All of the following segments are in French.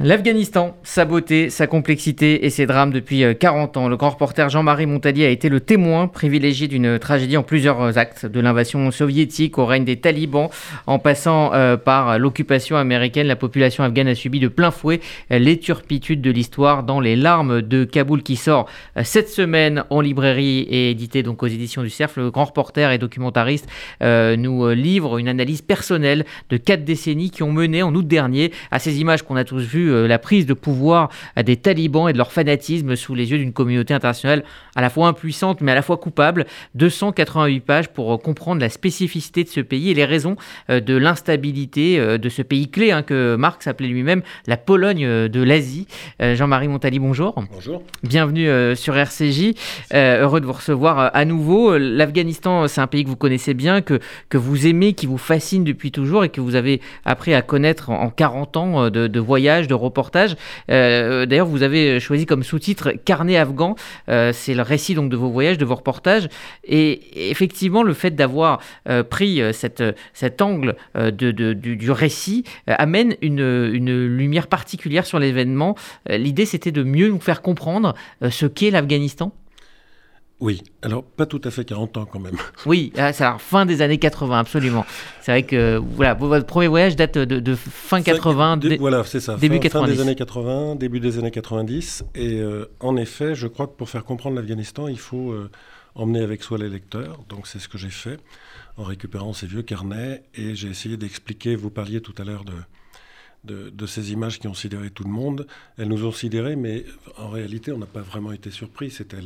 L'Afghanistan, sa beauté, sa complexité et ses drames depuis 40 euh, ans. Le grand reporter Jean-Marie Montalier a été le témoin privilégié d'une tragédie en plusieurs actes, de l'invasion soviétique au règne des talibans, en passant euh, par l'occupation américaine. La population afghane a subi de plein fouet les turpitudes de l'histoire dans Les larmes de Kaboul qui sort euh, cette semaine en librairie et édité donc aux éditions du Cerf. Le grand reporter et documentariste nous livre une analyse personnelle de quatre décennies qui ont mené en août dernier à ces images qu'on a tous vues euh, la prise de pouvoir des talibans et de leur fanatisme sous les yeux d'une communauté internationale à la fois impuissante mais à la fois coupable. 288 pages pour euh, comprendre la spécificité de ce pays et les raisons euh, de l'instabilité de ce pays clé hein, que Marx appelait lui-même la Pologne de l'Asie. Jean-Marie Montali, bonjour. Bonjour. Bienvenue sur RCJ. heureux de vous recevoir à nouveau. L'Afghanistan, c'est un pays que vous connaissez bien, que, que vous aimez, qui vous fascine depuis toujours et que vous avez appris à connaître en 40 ans de, de voyages, de reportage. Euh, d'ailleurs, vous avez choisi comme sous-titre Carnet afghan. Euh, c'est le récit donc de vos voyages, de vos reportages. Et effectivement, le fait d'avoir euh, pris cet angle de, du, récit amène une, lumière particulière sur l'événement. L'idée, c'était de mieux nous faire comprendre ce qu'est l'Afghanistan. Oui, alors pas tout à fait 40 ans quand même. Oui, ah, c'est la fin des années 80, absolument. C'est vrai que voilà, votre premier voyage date de, fin 80, voilà, c'est ça, début fin, des années 80, début des années 90. Et euh, en effet, je crois que pour faire comprendre l'Afghanistan, il faut euh, emmener avec soi les lecteurs. Donc c'est ce que j'ai fait en récupérant ces vieux carnets et j'ai essayé d'expliquer. Vous parliez tout à l'heure de de, ces images qui ont sidéré tout le monde. Elles nous ont sidérés, mais en réalité, on n'a pas vraiment été surpris. C'était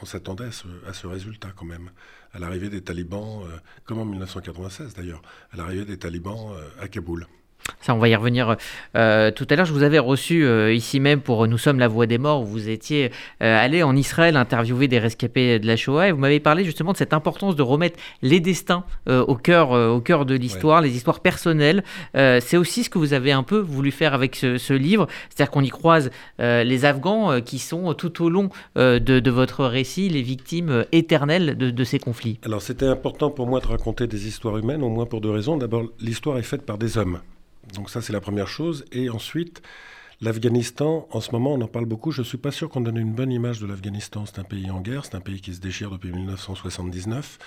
on s'attendait à ce, résultat quand même, à l'arrivée des talibans, euh, comme en 1996 d'ailleurs, à l'arrivée des talibans euh, à Kaboul. Ça, on va y revenir euh, tout à l'heure. Je vous avais reçu euh, ici même pour Nous sommes la voix des morts, où vous étiez euh, allé en Israël interviewer des rescapés de la Shoah, et vous m'avez parlé justement de cette importance de remettre les destins au, cœur, au cœur de l'histoire, les histoires personnelles. C'est aussi ce que vous avez un peu voulu faire avec ce, livre, c'est-à-dire qu'on y croise les Afghans qui sont tout au long de, votre récit les victimes éternelles de, de ces conflits. Alors c'était important pour moi de raconter des histoires humaines, au moins pour deux raisons. D'abord, l'histoire est faite par des hommes. Donc ça, c'est la première chose. Et ensuite, l'Afghanistan, en ce moment, on en parle beaucoup. Je ne suis pas sûr qu'on donne une bonne image de l'Afghanistan. C'est un pays en guerre, c'est un pays qui se déchire depuis 1979.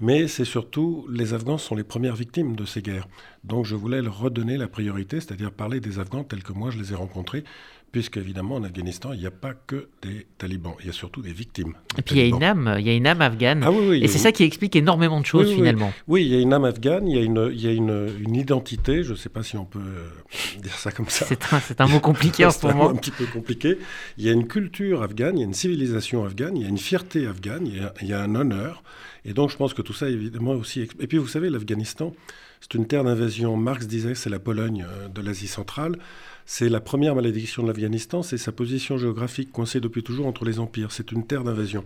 Mais c'est surtout, les Afghans sont les premières victimes de ces guerres. Donc je voulais leur redonner la priorité, c'est-à-dire parler des Afghans tels que moi je les ai rencontrés, puisqu'évidemment en Afghanistan, il n'y a pas que des talibans, il y a surtout des victimes. Et puis il y a une âme, il y a une âme afghane. Ah et c'est ça qui explique énormément de choses finalement. Oui. il y a une âme afghane, il y a une, il y a une, une identité, je ne sais pas si on peut euh, dire ça comme ça. C'est un, un, mot compliqué en ce moment. un petit peu compliqué. Il y a une culture afghane, il y a une civilisation afghane, il y a une fierté afghane, il y a, il y a un honneur. Et donc je pense que tout ça évidemment aussi... Et puis vous savez, l'Afghanistan, c'est une terre d'invasion. Marx disait c'est la Pologne euh, de l'Asie centrale. C'est la première malédiction de l'Afghanistan, c'est sa position géographique coincée depuis toujours entre les empires. C'est une terre d'invasion.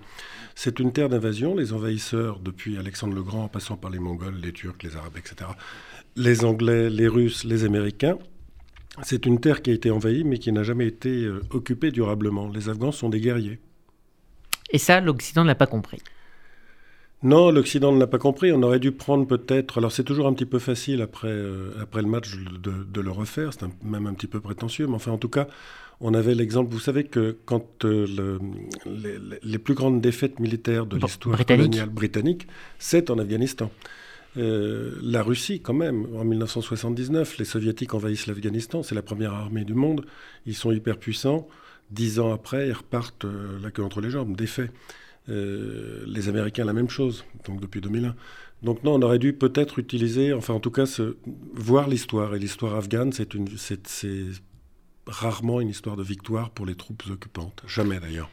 C'est une terre d'invasion. Les envahisseurs, depuis Alexandre le Grand, en passant par les Mongols, les Turcs, les Arabes, etc., les Anglais, les Russes, les Américains, c'est une terre qui a été envahie mais qui n'a jamais été euh, occupée durablement. Les Afghans sont des guerriers. Et ça, l'Occident ne l'a pas compris. Non, l'Occident ne l'a pas compris. On aurait dû prendre peut-être. Alors c'est toujours un petit peu facile après, euh, après le match de, le refaire. C'est même un petit peu prétentieux. Mais enfin, en tout cas, on avait l'exemple. Vous savez que quand euh, les, plus grandes défaites militaires de l'histoire coloniale britannique, c'est en Afghanistan. Euh, la Russie, quand même, en 1979, les Soviétiques envahissent l'Afghanistan. C'est la première armée du monde. Ils sont hyper puissants. Dix ans après, ils repartent la queue entre les jambes, défaits. Euh, les Américains, la même chose, donc depuis 2001. Donc non, on aurait dû peut-être utiliser, enfin en tout cas, voir l'histoire. Et l'histoire afghane, c'est rarement une histoire de victoire pour les troupes occupantes. Jamais d'ailleurs.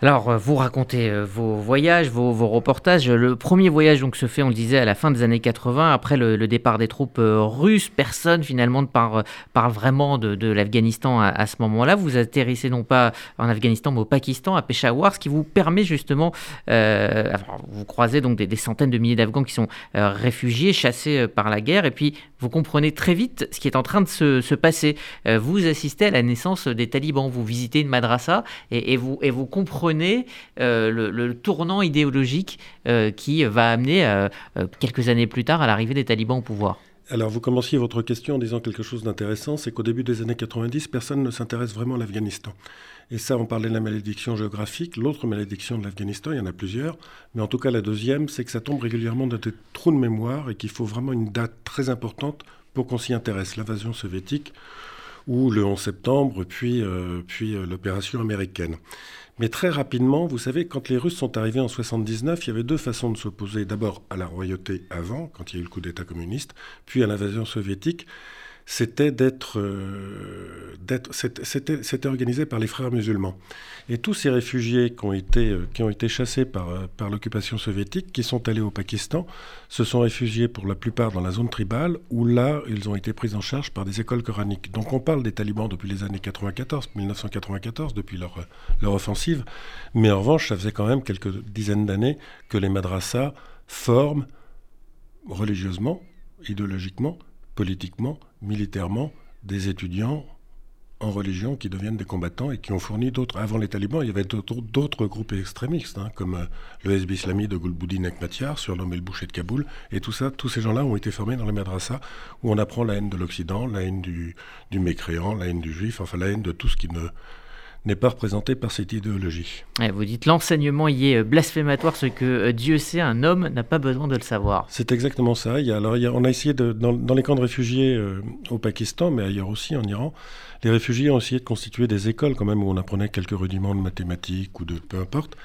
Alors, euh, vous racontez euh, vos voyages, vos, reportages. Le premier voyage donc se fait, on le disait, à la fin des années 80, après le, départ des troupes euh, russes. Personne finalement ne parle, vraiment de, l'Afghanistan à, ce moment-là. Vous atterrissez non pas en Afghanistan, mais au Pakistan, à Peshawar, ce qui vous permet justement, vous croisez donc des, centaines de milliers d'Afghans qui sont réfugiés, chassés par la guerre, et puis vous comprenez très vite ce qui est en train de se, passer. vous assistez la naissance des talibans, vous visitez une madrasa et, vous, et vous comprenez euh, le, tournant idéologique euh, qui va amener euh, quelques années plus tard à l'arrivée des talibans au pouvoir. Alors, vous commenciez votre question en disant quelque chose d'intéressant, c'est qu'au début des années 90, personne ne s'intéresse vraiment à l'Afghanistan. Et ça, on parlait de la malédiction géographique. L'autre malédiction de l'Afghanistan, il y en a plusieurs, mais en tout cas la deuxième, c'est que ça tombe régulièrement dans des trous de mémoire et qu'il faut vraiment une date très importante pour qu'on s'y intéresse. L'invasion soviétique ou le 11 septembre, puis, euh, puis euh, l'opération américaine. Mais très rapidement, vous savez, quand les Russes sont arrivés en 79, il y avait deux façons de s'opposer. D'abord à la royauté avant, quand il y a eu le coup d'État communiste, puis à l'invasion soviétique c'était d'être, euh, c'était, organisé par les frères musulmans. Et tous ces réfugiés qui ont été, euh, qui ont été chassés par, euh, par l'occupation soviétique, qui sont allés au Pakistan, se sont réfugiés pour la plupart dans la zone tribale, où là, ils ont été pris en charge par des écoles coraniques. Donc on parle des talibans depuis les années 94, 1994, depuis leur, leur offensive, mais en revanche, ça faisait quand même quelques dizaines d'années que les madrasas forment religieusement, idéologiquement, politiquement, militairement, des étudiants en religion qui deviennent des combattants et qui ont fourni d'autres. Avant les talibans, il y avait d'autres groupes extrémistes, hein, comme euh, le SB Islami de Gulbuddin Ekmatyar, surnommé le boucher de Kaboul. Et tout ça, tous ces gens-là ont été formés dans les madrasas, où on apprend la haine de l'Occident, la haine du, du mécréant, la haine du juif, enfin la haine de tout ce qui ne n'est pas représenté par cette idéologie. vous dites l'enseignement y est euh, blasphématoire, ce que euh, Dieu sait, un homme n'a pas besoin de le savoir. C'est exactement ça. Il alors, on a essayé, de, dans, les camps de réfugiés euh, au Pakistan, mais ailleurs aussi, en Iran, les réfugiés ont essayé de constituer des écoles quand même où on apprenait quelques rudiments de mathématiques ou de peu importe.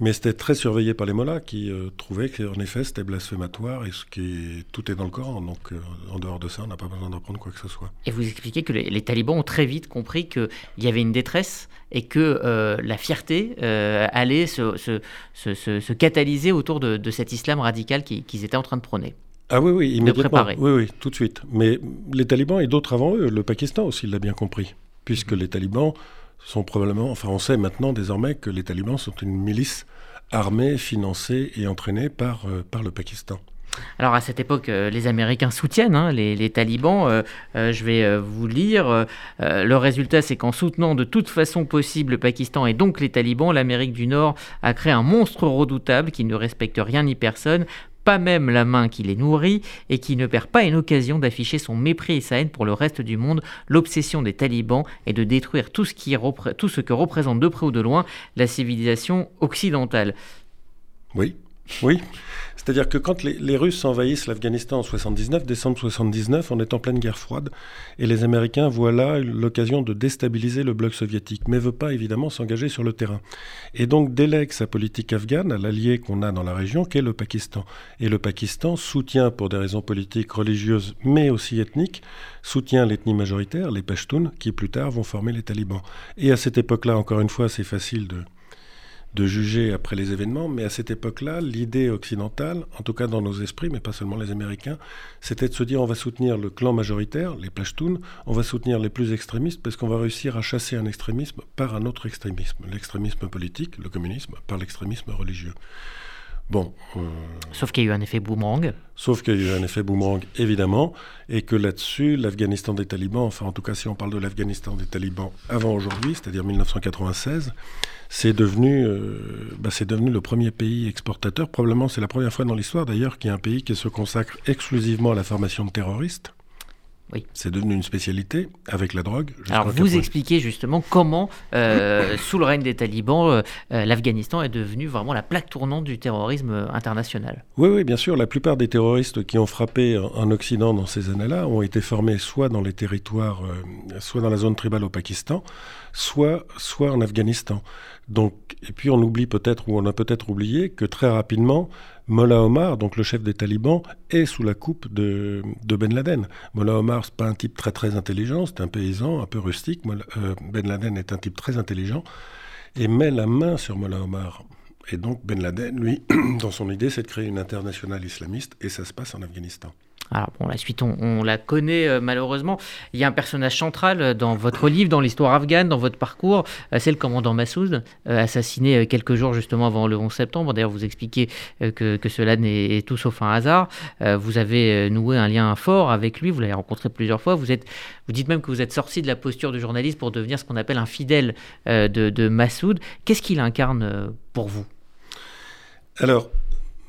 Mais c'était très surveillé par les mollahs qui euh, trouvaient qu'en effet c'était blasphématoire et ce qui tout est dans le Coran. Donc euh, en dehors de ça, on n'a pas besoin d'apprendre quoi que ce soit. Et vous expliquez que les, talibans ont très vite compris qu'il y avait une détresse et que euh, la fierté allait se, se, se, catalyser autour de, de, cet islam radical qu'ils étaient en train de prôner. Ah oui, oui, immédiatement. Oui, oui, tout de suite. Mais les talibans et d'autres avant eux, le Pakistan aussi l'a bien compris, puisque les talibans sont probablement, enfin on sait maintenant désormais que les talibans sont une milice armée, financée et entraînée par, euh, par le Pakistan. Alors à cette époque, euh, les Américains soutiennent hein, les, talibans. Euh, je vais vous lire. le résultat, c'est qu'en soutenant de toute façon possible le Pakistan et donc les talibans, l'Amérique du Nord a créé un monstre redoutable qui ne respecte rien ni personne, pas même la main qui les nourrit, et qui ne perd pas une occasion d'afficher son mépris et sa haine pour le reste du monde. L'obsession des talibans est de détruire tout ce, qui tout ce que représente de près ou de loin la civilisation occidentale. Oui, oui. C'est-à-dire que quand les, Russes envahissent l'Afghanistan en 79, décembre 79, on est en pleine guerre froide, et les Américains voient là l'occasion de déstabiliser le bloc soviétique, mais ne veut pas évidemment s'engager sur le terrain. Et donc délègue sa politique afghane à l'allié qu'on a dans la région, qu'est le Pakistan. Et le Pakistan soutient, pour des raisons politiques, religieuses, mais aussi ethniques, soutient l'ethnie majoritaire, les Pashtuns, qui plus tard vont former les talibans. Et à cette époque-là, encore une fois, c'est facile de de juger après les événements, mais à cette époque-là, l'idée occidentale, en tout cas dans nos esprits, mais pas seulement les Américains, c'était de se dire on va soutenir le clan majoritaire, les Pashtuns, on va soutenir les plus extrémistes parce qu'on va réussir à chasser un extrémisme par un autre extrémisme, l'extrémisme politique, le communisme, par l'extrémisme religieux. Bon. Euh, sauf qu'il y a eu un effet boomerang. Sauf qu'il y a eu un effet boomerang, évidemment, et que là-dessus, l'Afghanistan des talibans, enfin en tout cas si on parle de l'Afghanistan des talibans avant aujourd'hui, c'est-à-dire 1996, c'est devenu, euh, bah, c'est devenu le premier pays exportateur. Probablement c'est la première fois dans l'histoire d'ailleurs qu'il y a un pays qui se consacre exclusivement à la formation de terroristes. Oui. C'est devenu une spécialité avec la drogue. Alors vous expliquez justement comment, euh, sous le règne des talibans, euh, euh, l'Afghanistan est devenu vraiment la plaque tournante du terrorisme international. Oui, oui, bien sûr. La plupart des terroristes qui ont frappé en Occident dans ces années-là ont été formés soit dans les territoires, soit dans la zone tribale au Pakistan, soit, soit en Afghanistan. Donc, et puis on oublie peut-être, ou on a peut-être oublié, que très rapidement, Mollah Omar, donc le chef des talibans, est sous la coupe de, Ben Laden. Mollah Omar, c'est pas un type très très intelligent, c'est un paysan un peu rustique. Euh, ben Laden est un type très intelligent et met la main sur Mollah Omar. Et donc Ben Laden, lui, dans son idée, c'est de créer une internationale islamiste et ça se passe en Afghanistan. Alors bon, la suite, on, la connaît euh, malheureusement. Il y a un personnage central euh, dans votre livre, dans l'histoire afghane, dans votre parcours. Euh, c'est le commandant Massoud, assassiné quelques jours justement avant le 11 septembre. D'ailleurs, vous expliquez que, cela n'est tout sauf un hasard. vous avez noué un lien fort avec lui, vous l'avez rencontré plusieurs fois. Vous, êtes, vous dites même que vous êtes sorti de la posture de journaliste pour devenir ce qu'on appelle un fidèle de, de Massoud. Qu'est-ce qu'il incarne pour vous? Alors,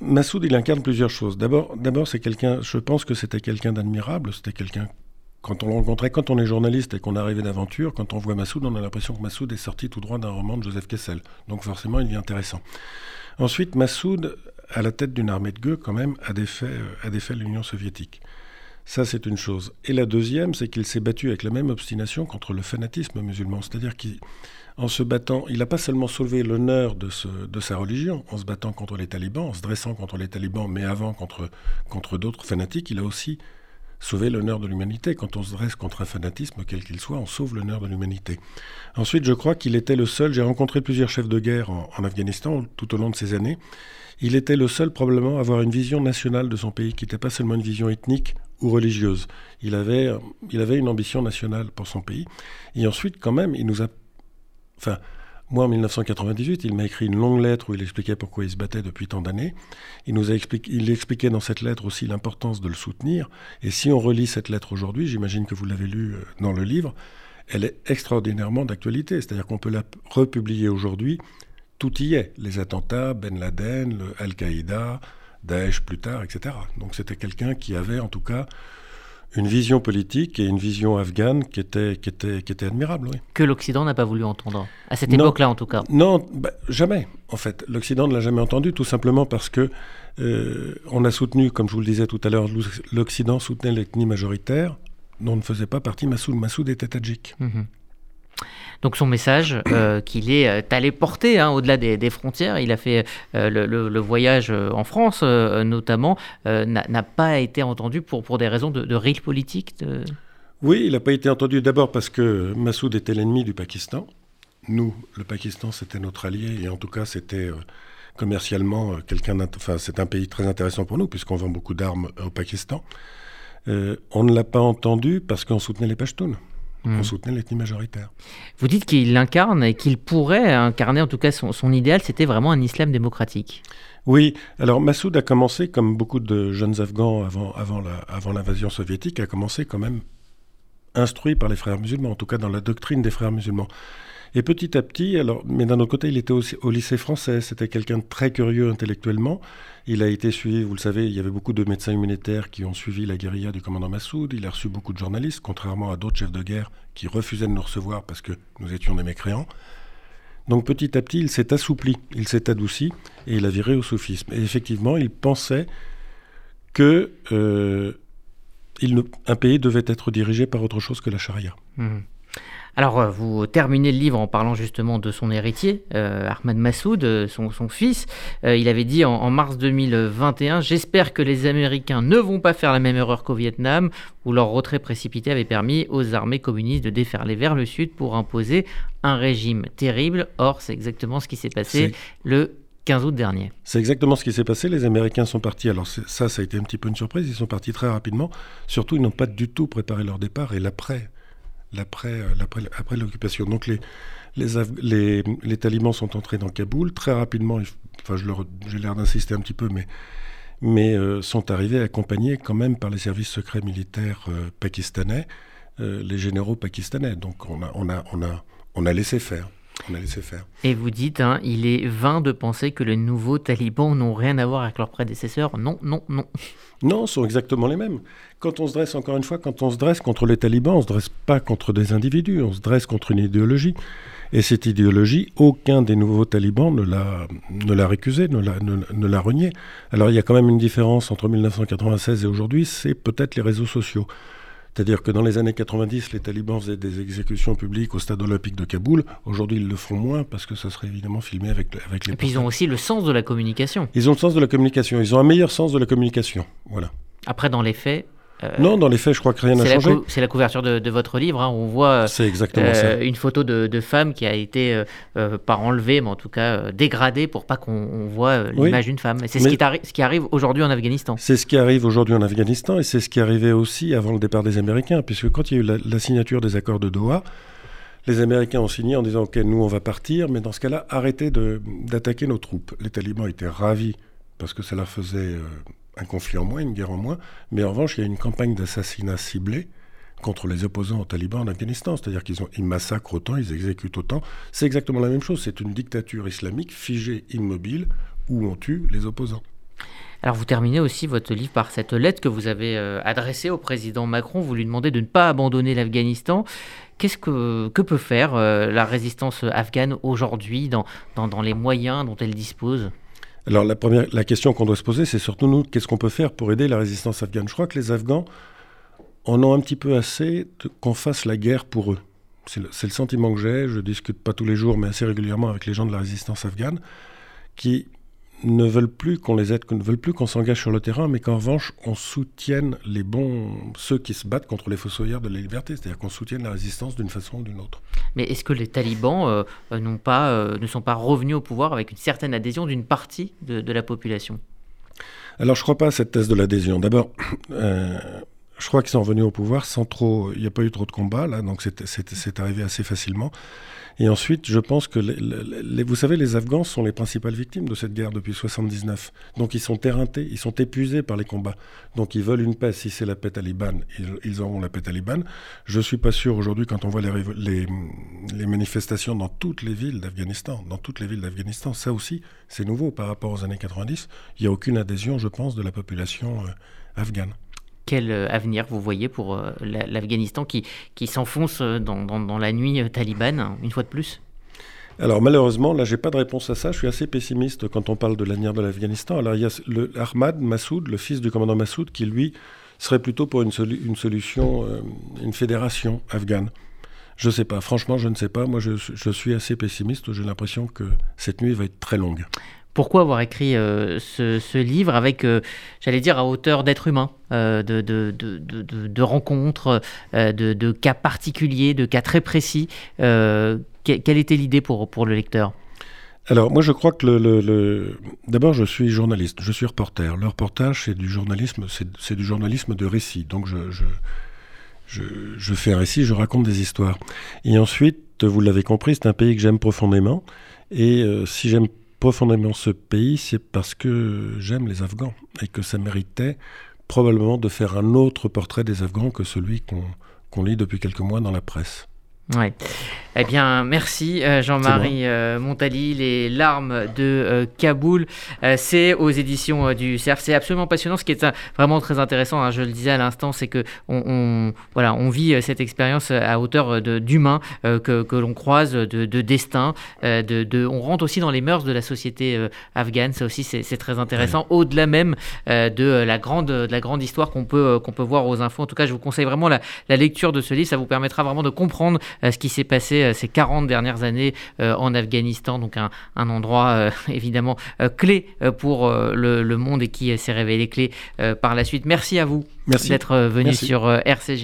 Massoud, il incarne plusieurs choses. D'abord, c'est quelqu'un, je pense que c'était quelqu'un d'admirable, c'était quelqu'un quand on le rencontrait, quand on est journaliste et qu'on arrivait d'aventure, quand on voit Massoud, on a l'impression que Massoud est sorti tout droit d'un roman de Joseph Kessel. Donc forcément, il est intéressant. Ensuite, Massoud, à la tête d'une armée de gueux, quand même, a défait, euh, a défait l'Union soviétique. Ça, c'est une chose. Et la deuxième, c'est qu'il s'est battu avec la même obstination contre le fanatisme musulman. C'est-à-dire qu'en se battant, il n'a pas seulement sauvé l'honneur de, sa religion, en se battant contre les talibans, en se dressant contre les talibans, mais avant contre, d'autres fanatiques, il a aussi sauvé l'honneur de l'humanité. Quand on se dresse contre un fanatisme, quel qu'il soit, on sauve l'honneur de l'humanité. Ensuite, je crois qu'il était le seul, j'ai rencontré plusieurs chefs de guerre en, en Afghanistan tout au long de ces années, il était le seul probablement à avoir une vision nationale de son pays, qui n'était pas seulement une vision ethnique ou religieuse. Il avait une ambition nationale pour son pays. Et ensuite, quand même, il nous a... Enfin, moi, en 1998, il m'a écrit une longue lettre où il expliquait pourquoi il se battait depuis tant d'années. Il nous a expliqué, il expliquait dans cette lettre aussi l'importance de le soutenir. Et si on relit cette lettre aujourd'hui, j'imagine que vous l'avez lue euh, dans le livre, elle est extraordinairement d'actualité. C'est-à-dire qu'on peut la republier aujourd'hui. Tout y est. Les attentats, Ben Laden, Al-Qaïda, Daesh plus tard, etc. Donc c'était quelqu'un qui avait en tout cas une vision politique et une vision afghane qui était, qui était, qui était admirable. Oui. Que l'Occident n'a pas voulu entendre, à cette époque-là en tout cas. Non, bah, jamais en fait. L'Occident ne l'a jamais entendu, tout simplement parce que euh, on a soutenu, comme je vous le disais tout à l'heure, l'Occident soutenait l'ethnie majoritaire dont ne faisait pas partie Massoud. Massoud était tadjik. Mhm. Donc son message euh, qu'il est euh, allé porter hein, au-delà des, frontières, il a fait euh, le, voyage en France notamment, n'a pas été entendu pour, des raisons de, de politique Oui, il n'a pas été entendu d'abord parce que Massoud était l'ennemi du Pakistan. Nous, le Pakistan, c'était notre allié et en tout cas, c'était commercialement quelqu'un. Enfin, c'est un pays très intéressant pour nous puisqu'on vend beaucoup d'armes au Pakistan. on ne l'a pas entendu parce qu'on soutenait les Pashtuns. On hmm. soutenait l'ethnie majoritaire. Vous dites qu'il l'incarne et qu'il pourrait incarner, en tout cas son, idéal, c'était vraiment un islam démocratique. Oui, alors Massoud a commencé, comme beaucoup de jeunes Afghans avant, avant, avant l'invasion soviétique, a commencé quand même instruit par les frères musulmans, en tout cas dans la doctrine des frères musulmans. Et petit à petit, alors, mais d'un autre côté, il était aussi au lycée français. C'était quelqu'un de très curieux intellectuellement. Il a été suivi, vous le savez, il y avait beaucoup de médecins humanitaires qui ont suivi la guérilla du commandant Massoud. Il a reçu beaucoup de journalistes, contrairement à d'autres chefs de guerre qui refusaient de nous recevoir parce que nous étions des mécréants. Donc petit à petit, il s'est assoupli, il s'est adouci et il a viré au soufisme. Et effectivement, il pensait que euh, un pays devait être dirigé par autre chose que la charia. Mmh. Alors, euh, vous terminez le livre en parlant justement de son héritier, euh, Ahmad Massoud, euh, son, fils. il avait dit en, mars 2021 J'espère que les Américains ne vont pas faire la même erreur qu'au Vietnam, où leur retrait précipité avait permis aux armées communistes de déferler vers le sud pour imposer un régime terrible. Or, c'est exactement ce qui s'est passé le 15 août dernier. C'est exactement ce qui s'est passé. Les Américains sont partis. Alors ça, ça a été un petit peu une surprise. Ils sont partis très rapidement. Surtout, ils n'ont pas du tout préparé leur départ et l'après l'après après l'occupation. Donc les, les, les, talibans sont entrés dans Kaboul très rapidement. Enfin, j'ai l'air d'insister un petit peu, mais mais euh, sont arrivés accompagnés quand même par les services secrets militaires euh, pakistanais, euh, les généraux pakistanais. Donc on a, on a, on a, on a laissé faire. On a laissé faire. Et vous dites, hein, il est vain de penser que les nouveaux talibans n'ont rien à voir avec leurs prédécesseurs. Non, non, non. Non, sont exactement les mêmes. Quand on se dresse, encore une fois, quand on se dresse contre les talibans, on ne se dresse pas contre des individus, on se dresse contre une idéologie. Et cette idéologie, aucun des nouveaux talibans ne l'a, ne l'a récusée, ne l'a, ne, l'a reniée. Alors il y a quand même une différence entre 1996 et aujourd'hui, c'est peut-être les réseaux sociaux. C'est-à-dire que dans les années 90, les talibans faisaient des exécutions publiques au stade olympique de Kaboul. Aujourd'hui, ils le font moins parce que ça serait évidemment filmé avec, avec les. Et puis ils ont aussi le sens de la communication. Ils ont le sens de la communication. Ils ont un meilleur sens de la communication. Voilà. Après, dans les faits, euh, non, dans les faits, je crois que rien n'a changé. C'est la couverture de, votre livre. Hein. On voit exactement euh, une photo de, femme qui a été, euh, pas enlevée, mais en tout cas dégradée pour pas qu'on voit l'image d'une femme. C'est ce, qui ce qui arrive aujourd'hui en Afghanistan. C'est ce qui arrive aujourd'hui en Afghanistan et c'est ce qui arrivait aussi avant le départ des Américains, puisque quand il y a eu la, signature des accords de Doha, les Américains ont signé en disant Ok, nous on va partir, mais dans ce cas-là, arrêtez d'attaquer nos troupes. Les talibans étaient ravis parce que ça leur faisait un conflit en moins, une guerre en moins, mais en revanche, il y a une campagne d'assassinat ciblé contre les opposants aux talibans en Afghanistan. C'est-à-dire qu'ils ils massacrent autant, ils exécutent autant. C'est exactement la même chose. C'est une dictature islamique figée, immobile, où on tue les opposants. Alors vous terminez aussi votre livre par cette lettre que vous avez adressée au président Macron. Vous lui demandez de ne pas abandonner l'Afghanistan. Qu'est-ce que, que peut faire la résistance afghane aujourd'hui dans, dans les moyens dont elle dispose? Alors la, première, la question qu'on doit se poser, c'est surtout nous, qu'est-ce qu'on peut faire pour aider la résistance afghane? Je crois que les Afghans en ont un petit peu assez qu'on fasse la guerre pour eux. C'est le, sentiment que j'ai, je discute pas tous les jours, mais assez régulièrement avec les gens de la résistance afghane, qui ne veulent plus qu'on les aide, ne veulent plus qu'on s'engage sur le terrain, mais qu'en revanche, on soutienne les bons, ceux qui se battent contre les fossoyeurs de la liberté, c'est-à-dire qu'on soutienne la résistance d'une façon ou d'une autre. Mais est-ce que les talibans euh, euh pas, euh, ne sont pas revenus au pouvoir avec une certaine adhésion d'une partie de, de, la population? Alors, je ne crois pas à cette thèse de l'adhésion. D'abord, euh, je crois qu'ils sont revenus au pouvoir sans trop. Il n'y a pas eu trop de combats, là, donc c'est arrivé assez facilement. Et ensuite, je pense que, les, vous savez, les Afghans sont les principales victimes de cette guerre depuis 79. Donc ils sont éreintés, ils sont épuisés par les combats. Donc ils veulent une paix. Si c'est la paix talibane, ils, ils, auront la paix talibane. Je ne suis pas sûr aujourd'hui, quand on voit les, les, les, manifestations dans toutes les villes d'Afghanistan, dans toutes les villes d'Afghanistan, ça aussi, c'est nouveau par rapport aux années 90. Il n'y a aucune adhésion, je pense, de la population euh, afghane quel euh, avenir vous voyez pour euh, l'Afghanistan qui, qui s'enfonce euh, dans, dans, la nuit talibane, une fois de plus? Alors malheureusement, là, j'ai pas de réponse à ça. Je suis assez pessimiste quand on parle de l'avenir de l'Afghanistan. Alors il y a le Ahmad Massoud, le fils du commandant Massoud, qui lui serait plutôt pour une, solu une solution, une fédération afghane. Je sais pas. Franchement, je ne sais pas. Moi, je, je suis assez pessimiste. J'ai l'impression que cette nuit va être très longue pourquoi avoir écrit euh, ce, livre avec, euh, j'allais dire, à hauteur d'être humain, euh, de, rencontres, de, cas particuliers, de cas très précis Quelle était l'idée pour, le lecteur? Alors moi je crois que d'abord je suis journaliste, je suis reporter. Le reportage c'est du journalisme, c'est du journalisme de récit. Donc je, fais un récit, je raconte des histoires. Et ensuite, vous l'avez compris, c'est un pays que j'aime profondément. Et si j'aime profondément ce pays, c'est parce que j'aime les Afghans et que ça méritait probablement de faire un autre portrait des Afghans que celui qu'on qu lit depuis quelques mois dans la presse. Ouais. Eh bien, merci euh, Jean-Marie euh, Montali, Les larmes de euh, Kaboul. C'est aux éditions du CERF. C'est absolument passionnant. Ce qui est vraiment très intéressant, hein, je le disais à l'instant, c'est que on, on, voilà, on vit cette expérience à hauteur d'humain que, que l'on croise, de, de destin. de, de, on rentre aussi dans les mœurs de la société afghane. Ça aussi, c'est très intéressant. Ouais. Au-delà même de la grande, de la grande histoire qu'on peut, qu'on peut voir aux infos. En tout cas, je vous conseille vraiment la, la lecture de ce livre. Ça vous permettra vraiment de comprendre ce qui s'est passé ces 40 dernières années euh, en Afghanistan, donc un, un endroit euh, évidemment euh, clé pour le, le, monde et qui s'est révélé clé par la suite. Merci à vous d'être venu Merci. sur RCJ.